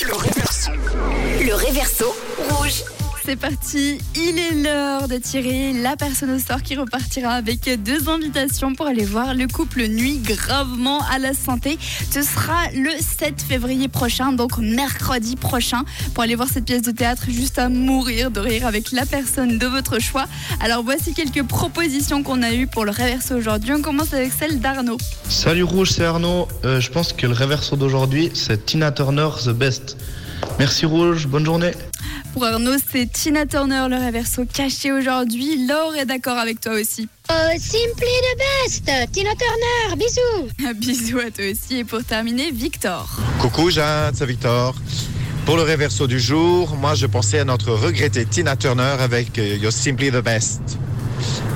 Le réverso. Rouge. C'est parti, il est l'heure de tirer la personne au sort qui repartira avec deux invitations pour aller voir le couple Nuit gravement à la santé. Ce sera le 7 février prochain, donc mercredi prochain, pour aller voir cette pièce de théâtre juste à mourir de rire avec la personne de votre choix. Alors voici quelques propositions qu'on a eues pour le réverso aujourd'hui. On commence avec celle d'Arnaud. Salut Rouge, c'est Arnaud. Euh, je pense que le réverso d'aujourd'hui, c'est Tina Turner, The Best. Merci Rouge, bonne journée. Pour Arnaud, c'est Tina Turner, le réverso caché aujourd'hui. Laure est d'accord avec toi aussi. Oh, simply the best Tina Turner, bisous Bisous à toi aussi. Et pour terminer, Victor. Coucou Jeanne, c'est Victor. Pour le réverso du jour, moi je pensais à notre regrettée Tina Turner avec euh, You're Simply the Best.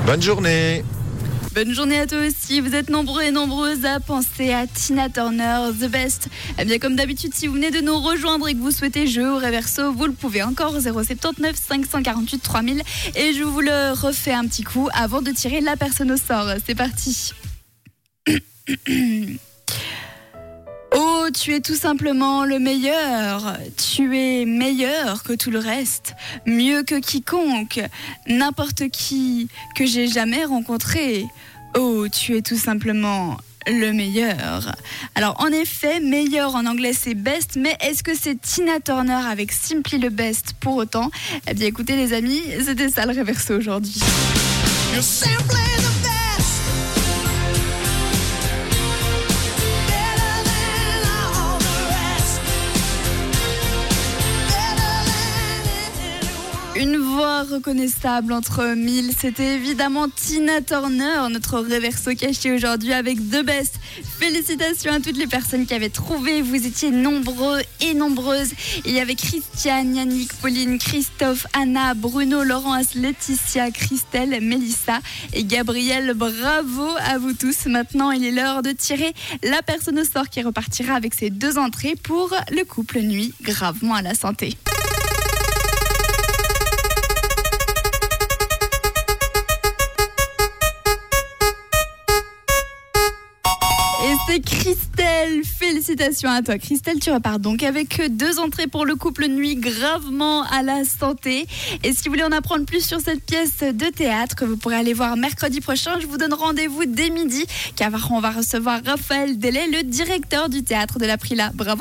Bonne journée Bonne journée à toi aussi. Vous êtes nombreux et nombreuses à penser à Tina Turner, The Best. Eh bien, comme d'habitude, si vous venez de nous rejoindre et que vous souhaitez jouer au réverso, vous le pouvez encore 079 548 3000. Et je vous le refais un petit coup avant de tirer la personne au sort. C'est parti. Oh, tu es tout simplement le meilleur. Tu es meilleur que tout le reste, mieux que quiconque, n'importe qui que j'ai jamais rencontré. Oh, tu es tout simplement le meilleur. Alors en effet, meilleur en anglais c'est best, mais est-ce que c'est Tina Turner avec Simply le best pour autant? Eh bien écoutez les amis, c'était ça le réverso aujourd'hui. Une voix reconnaissable entre mille, c'était évidemment Tina Turner, notre réverso caché aujourd'hui avec The Best. Félicitations à toutes les personnes qui avaient trouvé, vous étiez nombreux et nombreuses. Il y avait Christiane, Yannick, Pauline, Christophe, Anna, Bruno, Laurence, Laetitia, Christelle, Mélissa et Gabriel. Bravo à vous tous. Maintenant, il est l'heure de tirer la personne au sort qui repartira avec ses deux entrées pour le couple nuit gravement à la santé. C'est Christelle. Félicitations à toi, Christelle. Tu repars donc avec deux entrées pour le couple nuit gravement à la santé. Et si vous voulez en apprendre plus sur cette pièce de théâtre que vous pourrez aller voir mercredi prochain, je vous donne rendez-vous dès midi car on va recevoir Raphaël Delay, le directeur du théâtre de la Prila. Bravo.